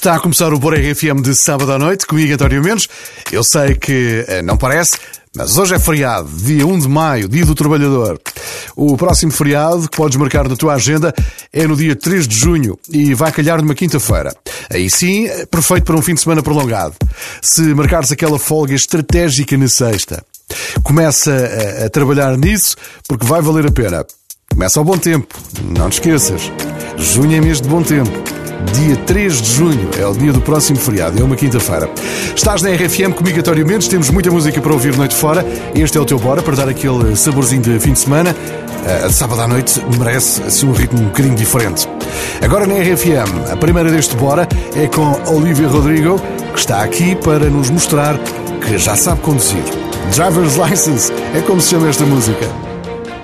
Está a começar o Bora RFM de sábado à noite, comigo António Mendes. Eu sei que eh, não parece, mas hoje é feriado, dia 1 de maio, dia do trabalhador. O próximo feriado que podes marcar na tua agenda é no dia 3 de junho e vai calhar numa quinta-feira. Aí sim, perfeito para um fim de semana prolongado. Se marcares aquela folga estratégica na sexta, começa a, a trabalhar nisso porque vai valer a pena. Começa ao bom tempo, não te esqueças. Junho é mês de bom tempo. Dia 3 de junho é o dia do próximo feriado, é uma quinta-feira. Estás na RFM comigo, António Mendes, temos muita música para ouvir noite fora. Este é o teu Bora para dar aquele saborzinho de fim de semana. Uh, sábado à noite merece assim um ritmo um bocadinho diferente. Agora na RFM, a primeira deste Bora é com Olivia Rodrigo, que está aqui para nos mostrar que já sabe conduzir. Driver's License é como se chama esta música.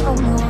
someone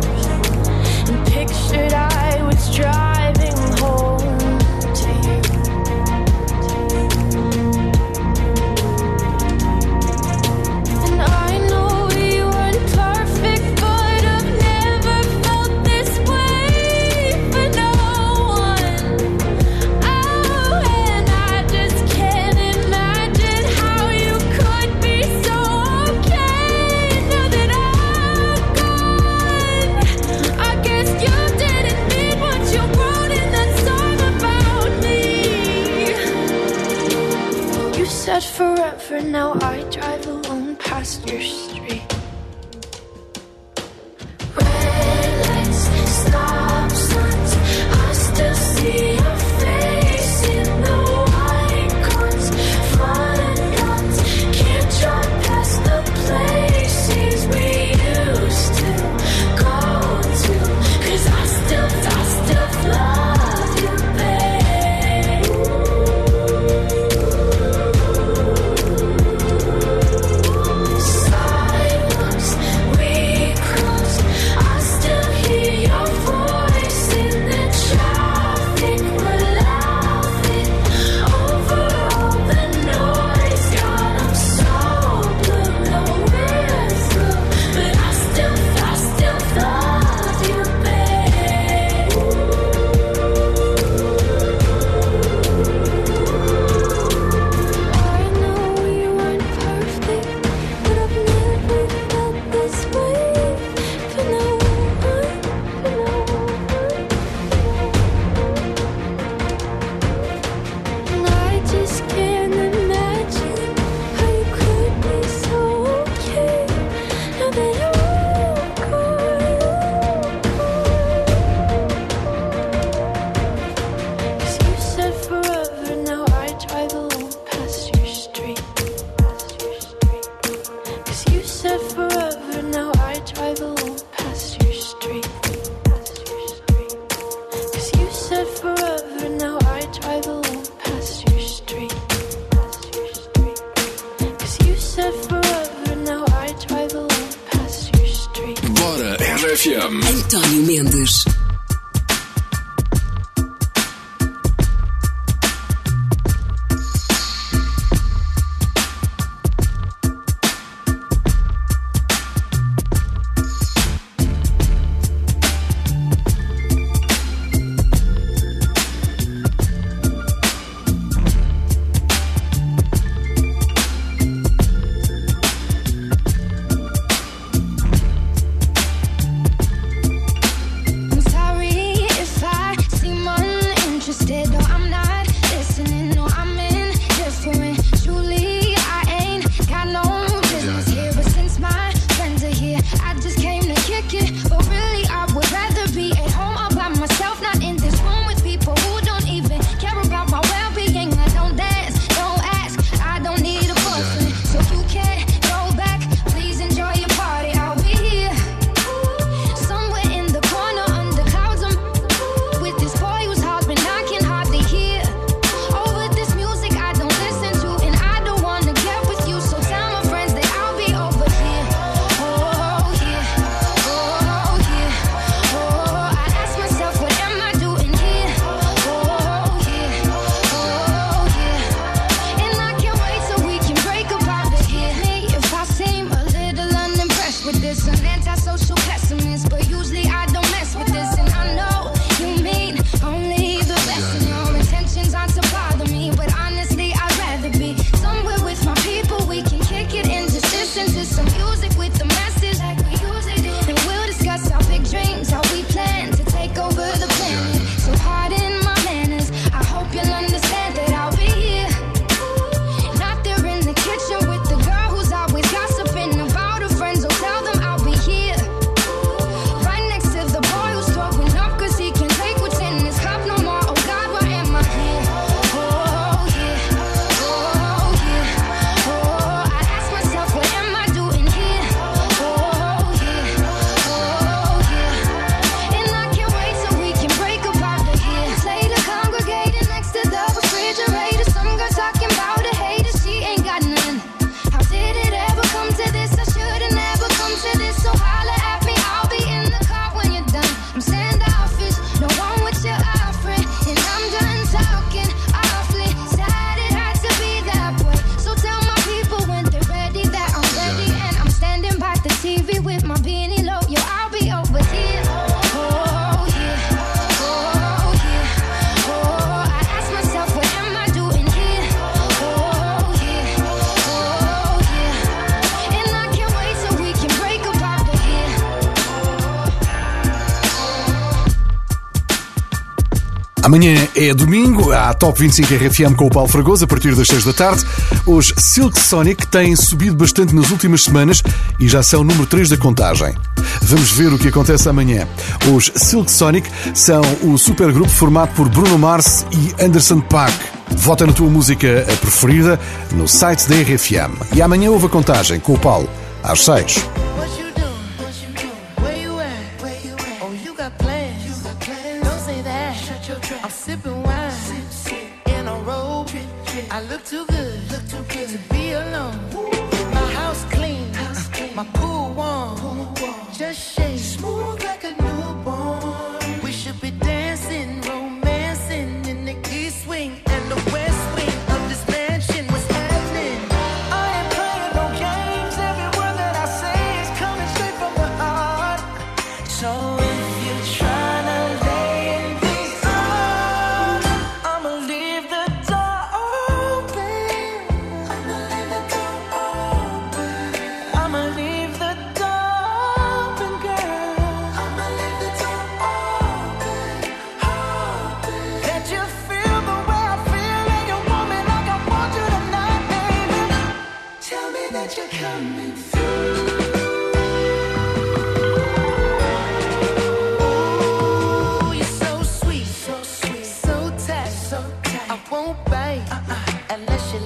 É domingo, há Top 25 RFM com o Paulo Fragoso a partir das 6 da tarde. Os Silk Sonic têm subido bastante nas últimas semanas e já são número 3 da contagem. Vamos ver o que acontece amanhã. Os Silk Sonic são o supergrupo formado por Bruno Mars e Anderson Paak. Vota na tua música preferida no site da RFM. E amanhã houve a contagem com o Paulo às 6.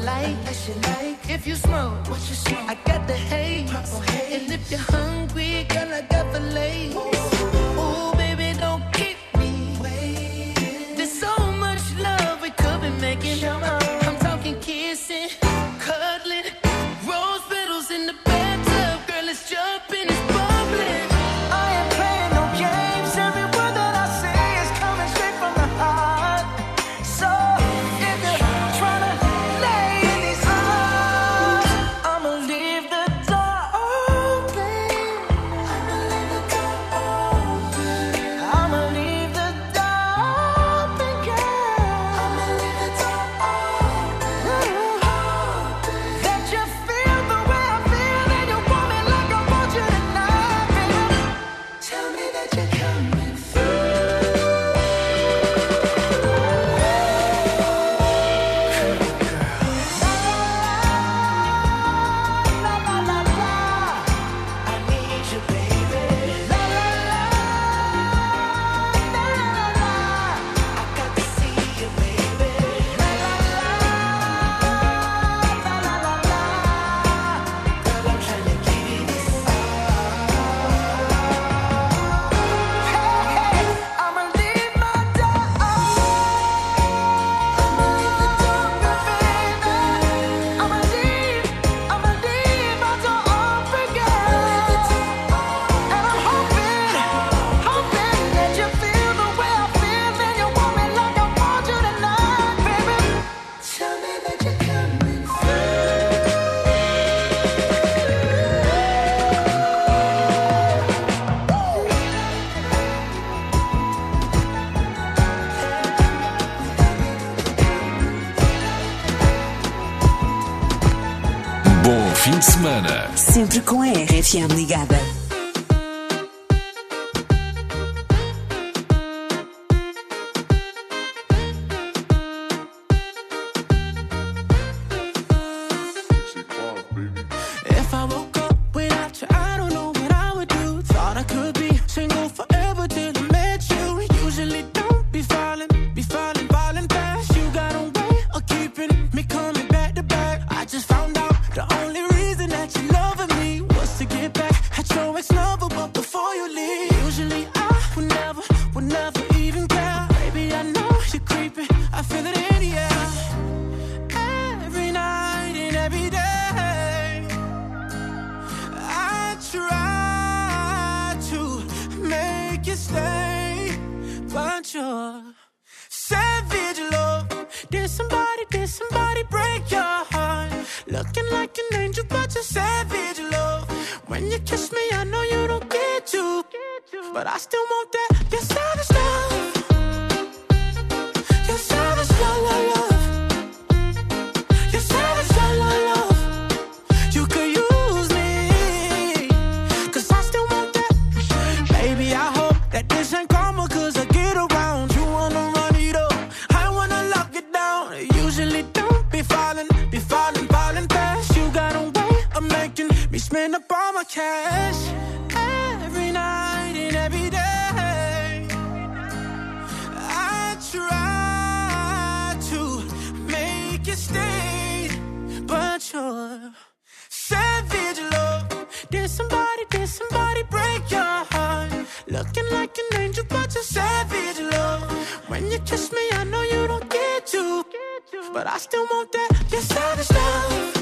like, what you like. If you smoke, what you smoke? I got the haze. Haze. And if you're hungry, girl, I got the lace. FM ligada. you, but you savage love. When you kiss me, I know you don't get you, but I still want that. Your savage. but I still want that, Just that of love.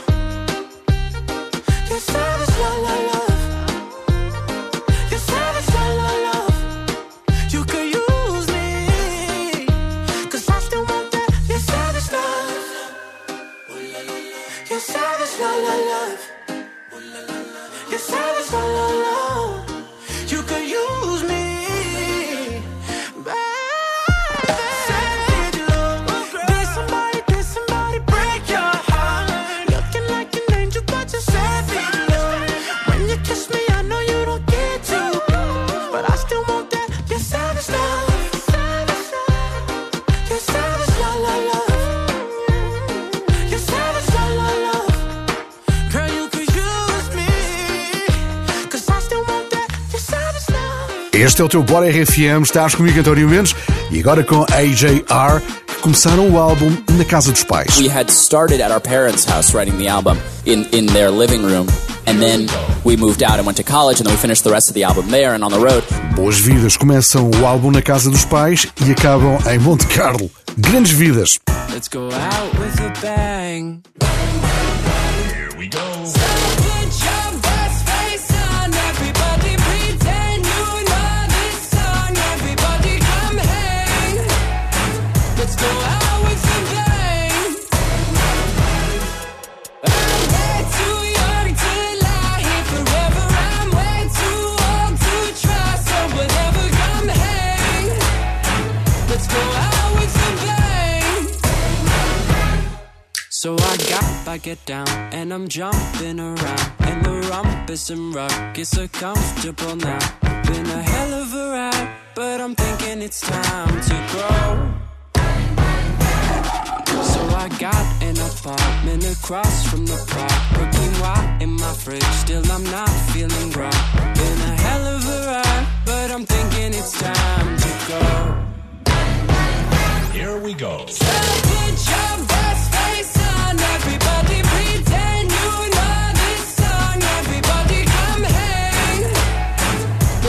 Este é o teu Bora RFM, estás comigo António Mendes e agora com AJR, que começaram o álbum na casa dos pais. We had started at our parents' house writing the album in, in their living room. And then we moved out and went to college and then we finished the rest of the album there and on the road. Boas vidas começam o álbum na casa dos pais e acabam em Monte Carlo. Grandes vidas. Let's go out with a bang. Here we go. I get down and I'm jumping around. And the rumpus and ruckus so comfortable now. Been a hell of a ride, but I'm thinking it's time to grow. So I got an apartment across from the park. Brooklyn wine in my fridge, still I'm not feeling right. Been a hell of a ride, but I'm thinking it's time to go. Here we go. So get your best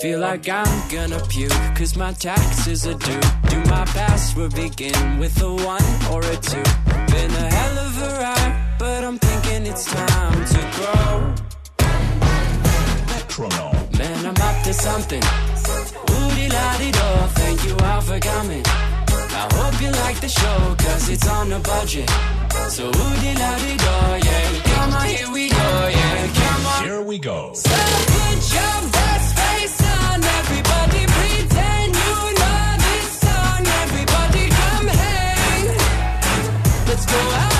Feel like I'm gonna puke, cause my taxes are due. Do my password begin with a one or a two? Been a hell of a ride, but I'm thinking it's time to grow. Man, I'm up to something. Woody la dee do, thank you all for coming. I hope you like the show, cause it's on a budget. So woody la dee do, yeah. Come on, here we go, yeah. Come on. Here we go. So put your that's go out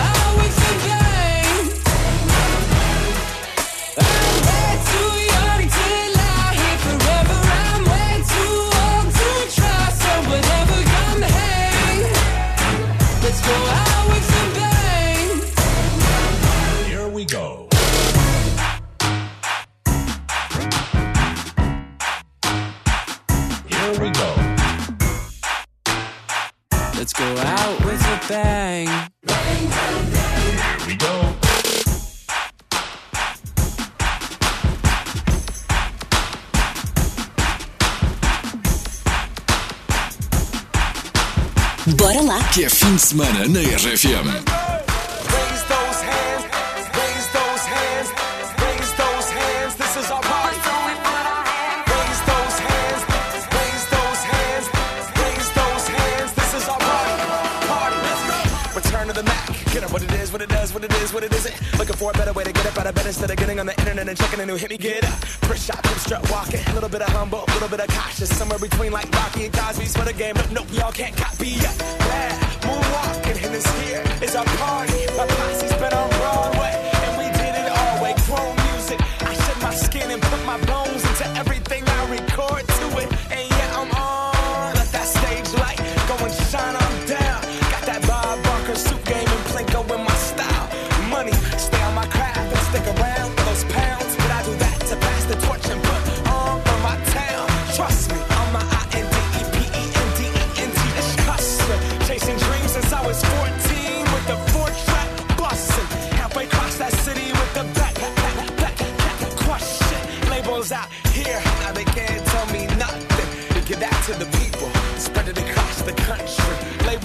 to the Mac. Get up what it is, what it does, what it is, what it isn't. Looking for a better way to get up out of bed instead of getting on the internet and checking a new hit me. Get up. First shot, hip strut walking. A little bit of humble, a little bit of cautious. Somewhere between like Rocky and Cosby's for the game. But nope, y'all can't copy yet. Yeah, moonwalking, and this here is our party. My posse's been on Broadway, and we did it all way. Chrome music. I shed my skin and put my bones into everything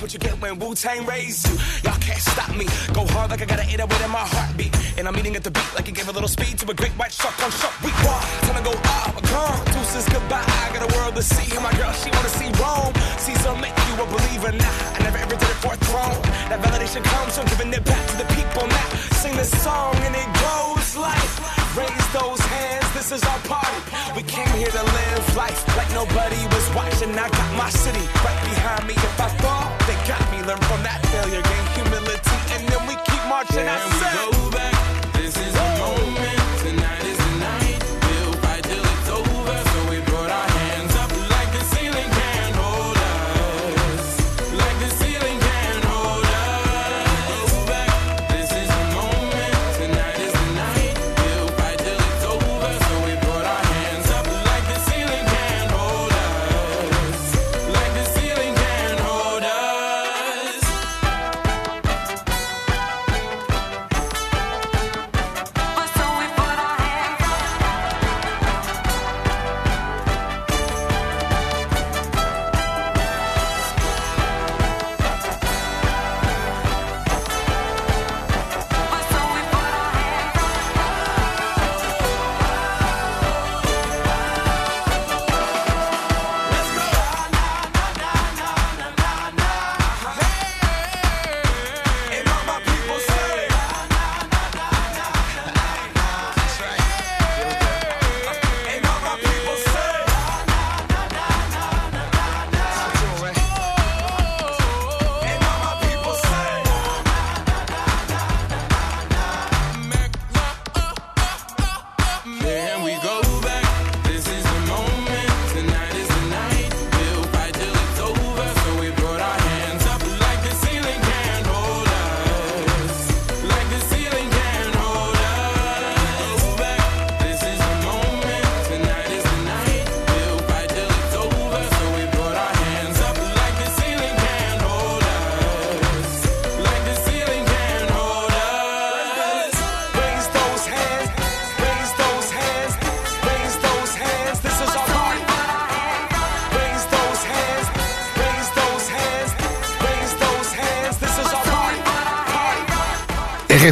What you get when Wu Tang raised you. Y'all can't stop me. Go hard like I got an 808 in my heartbeat. And I'm eating at the beat like it gave a little speed to a great white shark on shark. We walk, time to go up, gone. Deuces goodbye. I got a world to see. And my girl, she wanna see Rome. Caesar make you a believer. Nah, I never ever did it for a throne. That validation comes from giving it back to the people. Now sing this song and it goes like, raise those hands. This is our party. We came here to live life like nobody was watching. I got my city right behind me. If I fall, got me. Learn from that failure, gain humility, and then we keep marching. I Can we go back?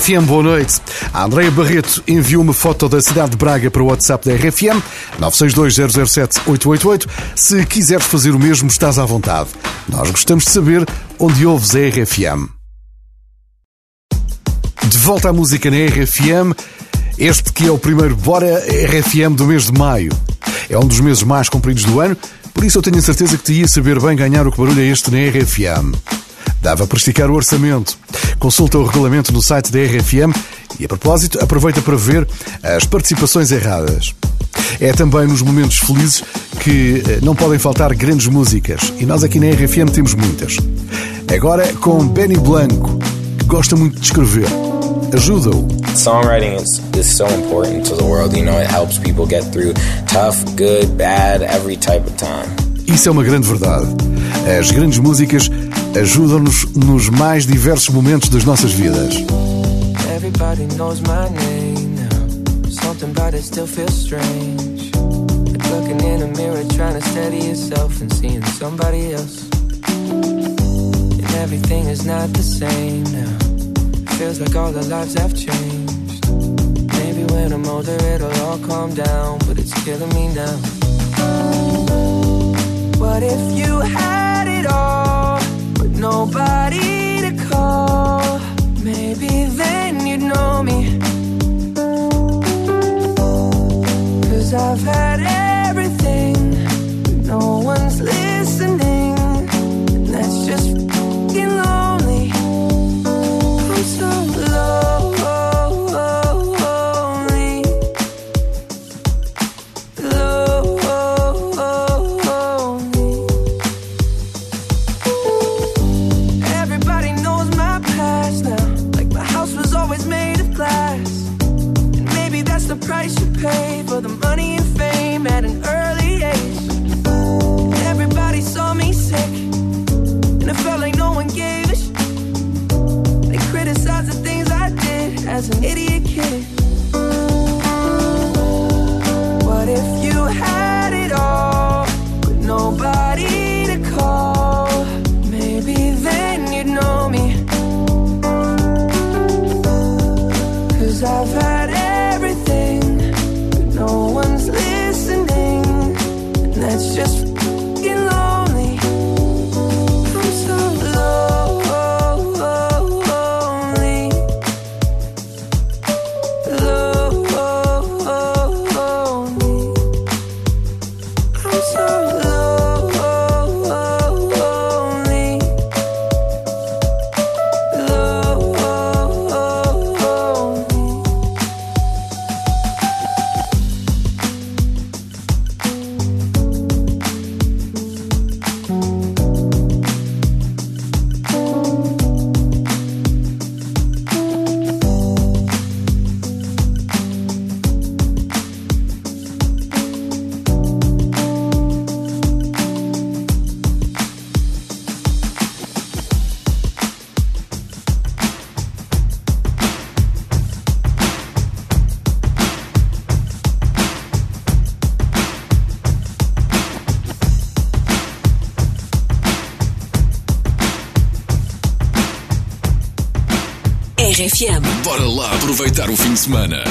RFM, boa noite. A Andreia Barreto enviou uma foto da cidade de Braga para o WhatsApp da RFM, 962-007-888. Se quiseres fazer o mesmo, estás à vontade. Nós gostamos de saber onde ouves a RFM. De volta à música na RFM, este que é o primeiro Bora RFM do mês de maio. É um dos meses mais compridos do ano, por isso eu tenho a certeza que te ia saber bem ganhar o que barulho é este na RFM. Dava para esticar o orçamento. Consulta o regulamento no site da RFM e, a propósito, aproveita para ver as participações erradas. É também nos momentos felizes que eh, não podem faltar grandes músicas e nós aqui na RFM temos muitas. Agora com Benny Blanco, que gosta muito de escrever. Ajuda-o. Songwriting is, is so important to the world. You know, it helps people get through tough, good, bad, every type of time. Isso é uma grande verdade. As grandes músicas ajudam-nos nos mais diversos momentos das nossas vidas. Everybody knows my name now. Something about it still feels strange. Like looking in a mirror, trying to steady yourself and seeing somebody else. And everything is not the same now. Feels like all our lives have changed. Maybe when I'm older, it'll all calm down, but it's killing me now. What if you had it all, nobody to call? Maybe then you'd know me. Cause I've had everything, no one's listening. RFM. Bora lá aproveitar o fim de semana.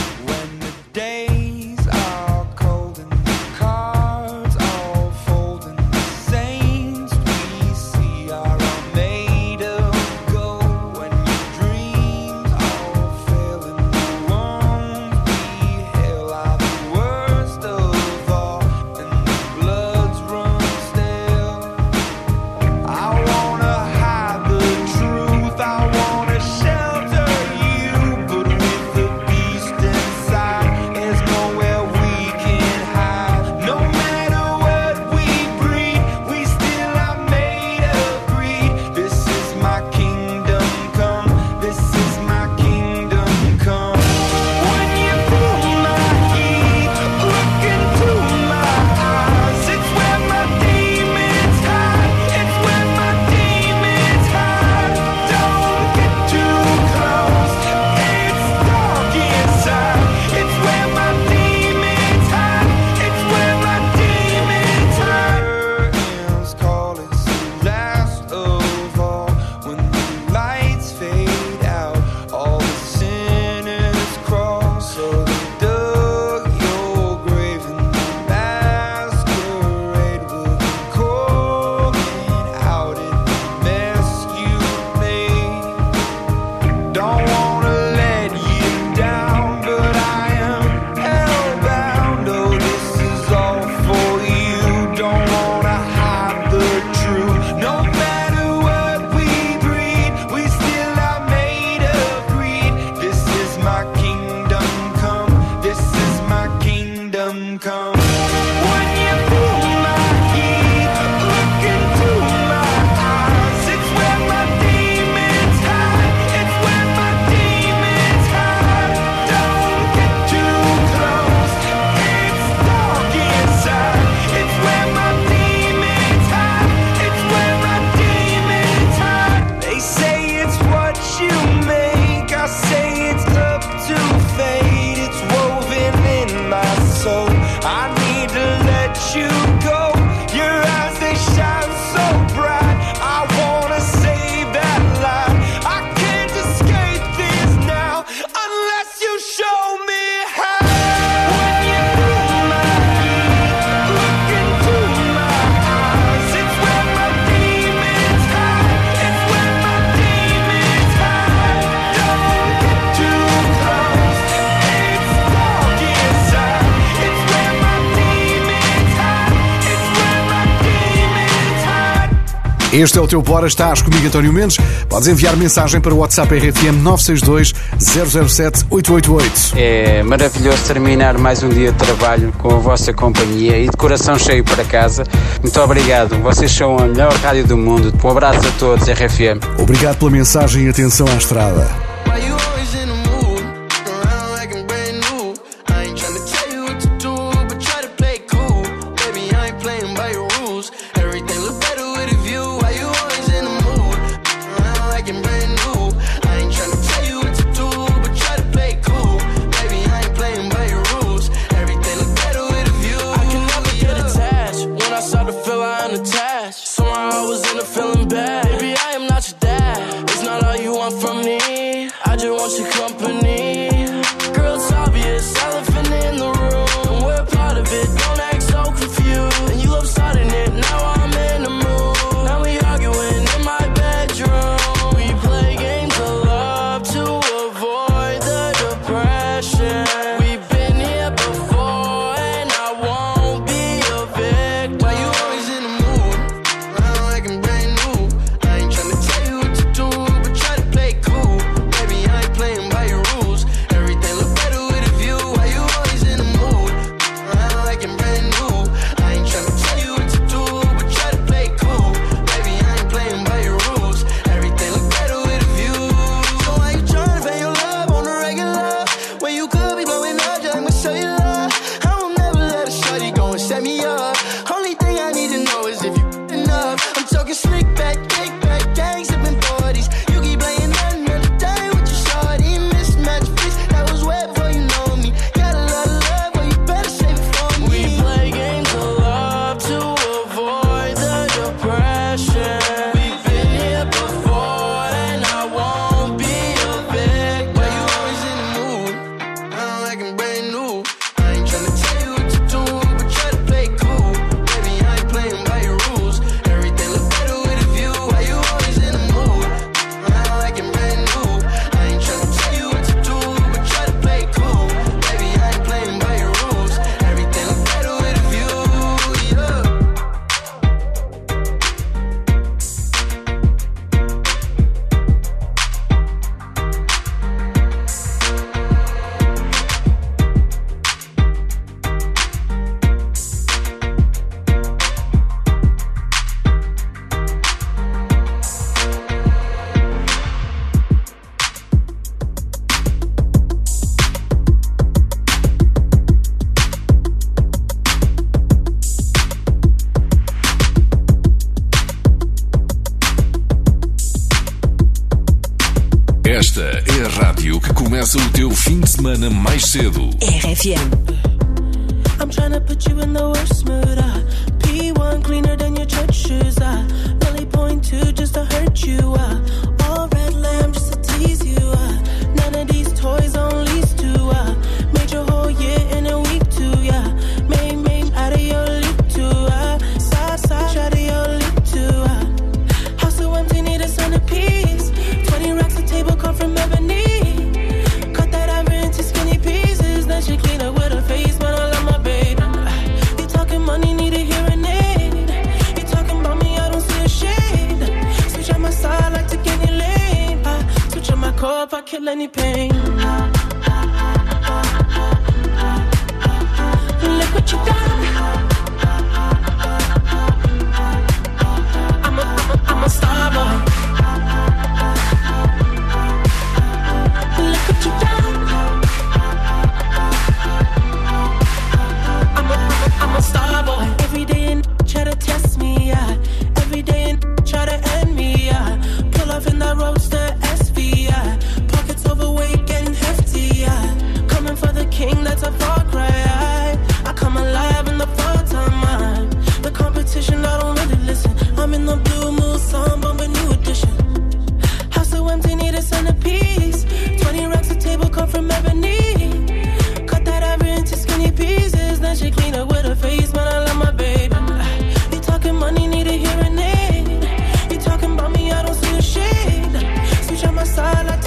Este é o teu Bora, estás comigo, António Mendes. Podes enviar mensagem para o WhatsApp RFM 962 007 888. É maravilhoso terminar mais um dia de trabalho com a vossa companhia e de coração cheio para casa. Muito obrigado, vocês são a melhor rádio do mundo. Um abraço a todos, RFM. Obrigado pela mensagem e atenção à estrada. semana mais cedo. RFM.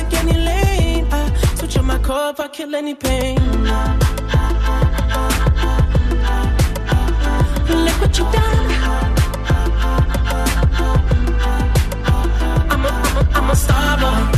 pick any lane. I switch on my core I kill any pain. Look what you done. I'm a, I'm a, I'm a star boy.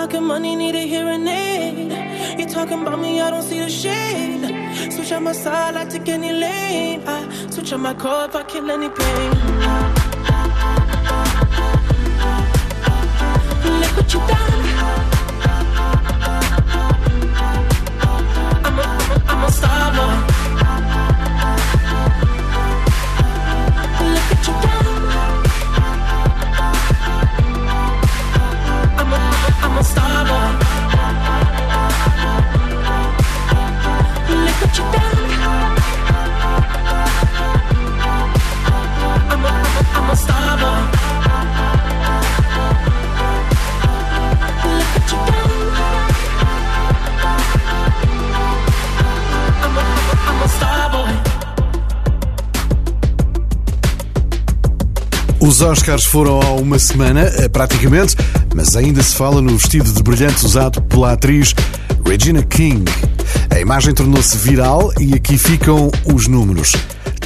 Talking money, need a hearing aid. You talking about me, I don't see the shade. Switch on my side, I take any lane. I switch on my core if I kill any pain. Look what you done. Os Oscars foram há uma semana, eh, praticamente, mas ainda se fala no vestido de brilhante usado pela atriz Regina King. A imagem tornou-se viral e aqui ficam os números.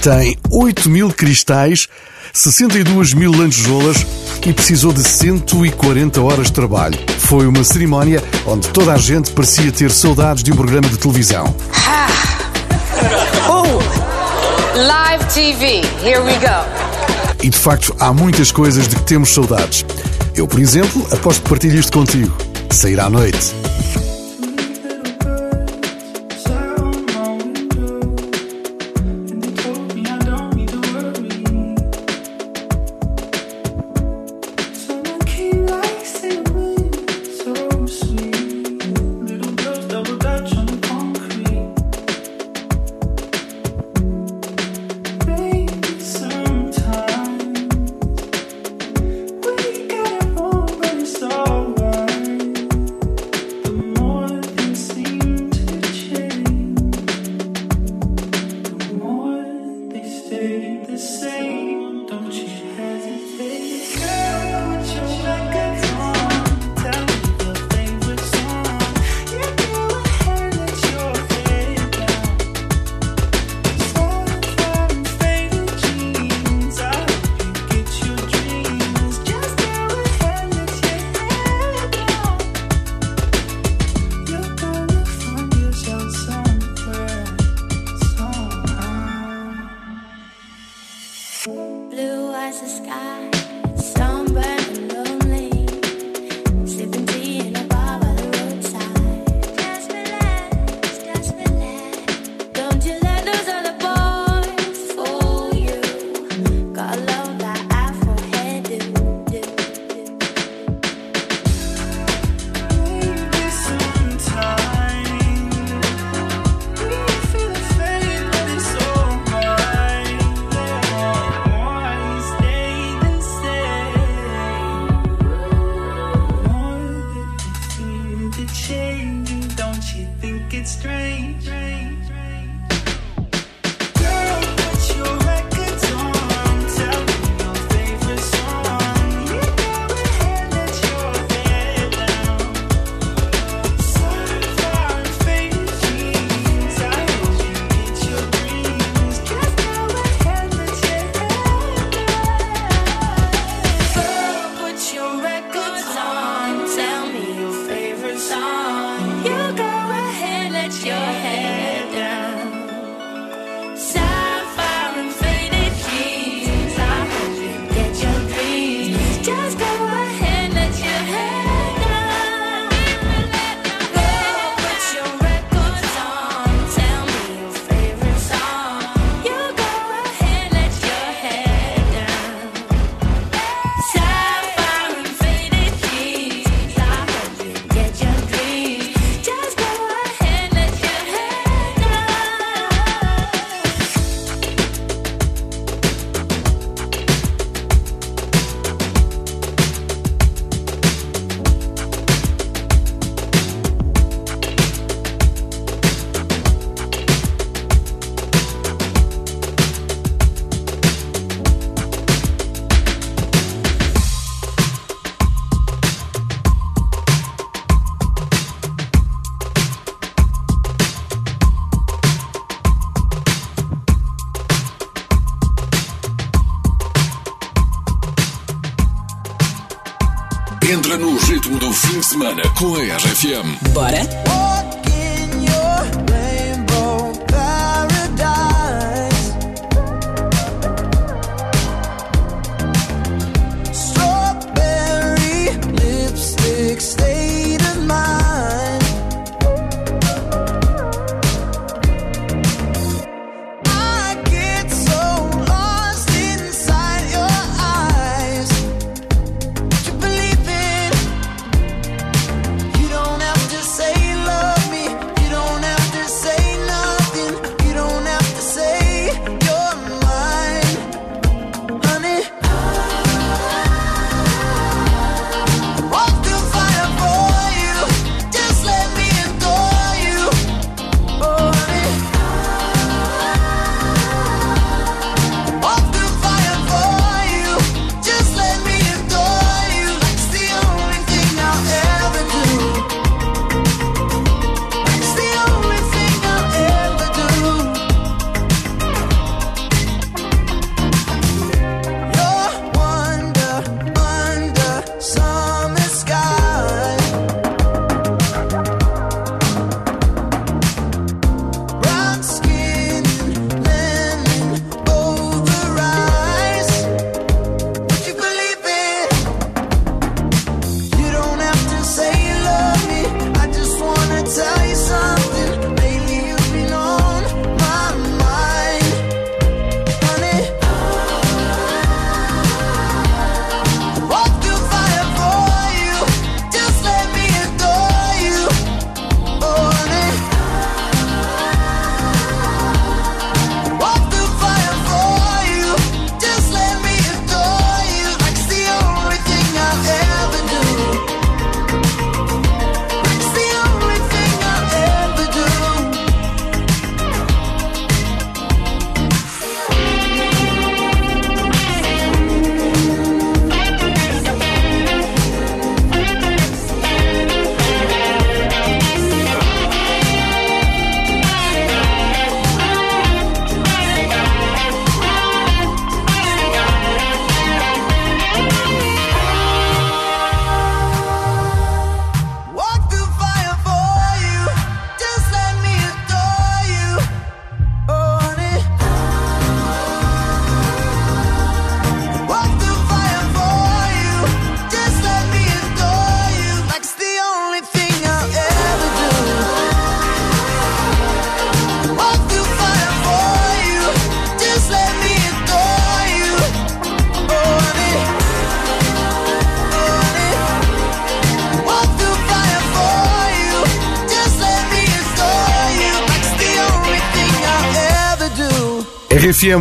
Tem 8 mil cristais, 62 mil lantejoulas e precisou de 140 horas de trabalho. Foi uma cerimónia onde toda a gente parecia ter saudades de um programa de televisão. Ooh, live TV. Here we go. E de facto há muitas coisas de que temos saudades. Eu, por exemplo, aposto que partilho isto contigo. Sair à noite. strange. semana com a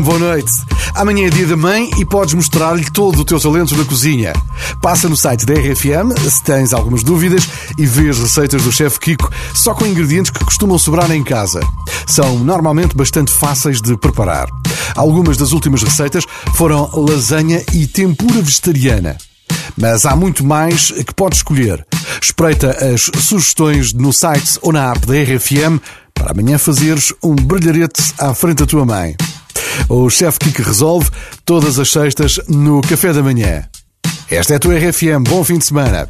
Boa noite. Amanhã é dia da mãe e podes mostrar-lhe todo o teu talento na cozinha. Passa no site da RFM se tens algumas dúvidas e vê as receitas do chefe Kiko só com ingredientes que costumam sobrar em casa. São normalmente bastante fáceis de preparar. Algumas das últimas receitas foram lasanha e tempura vegetariana. Mas há muito mais que podes escolher. Espreita as sugestões no site ou na app da RFM para amanhã fazeres um brilharete à frente da tua mãe o chefe que resolve, todas as sextas no Café da Manhã. Esta é a tua RFM. Bom fim de semana.